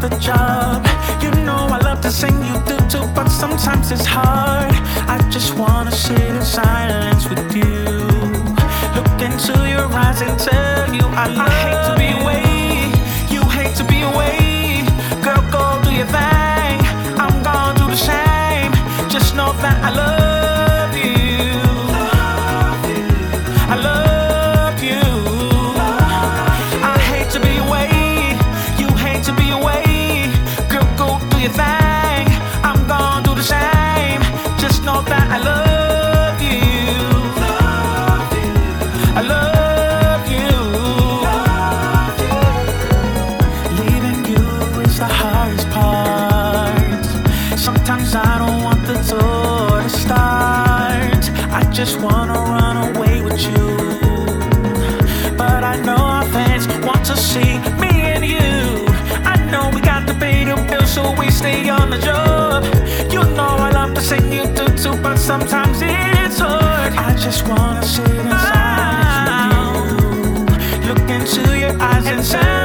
the job. You know I love to sing, you do too, but sometimes it's hard. I just wanna sit in silence with you. Look into your eyes and tell you I love I hate to be away, you hate to be away. Girl, go do your thing. I'm gonna do the same. Just know that I love go your thing. I'm gonna do the same. Just know that I love we stay on the job. You know I love to sing you do too, but sometimes it's hard. I just wanna sit in silence with you. Look into your eyes and tell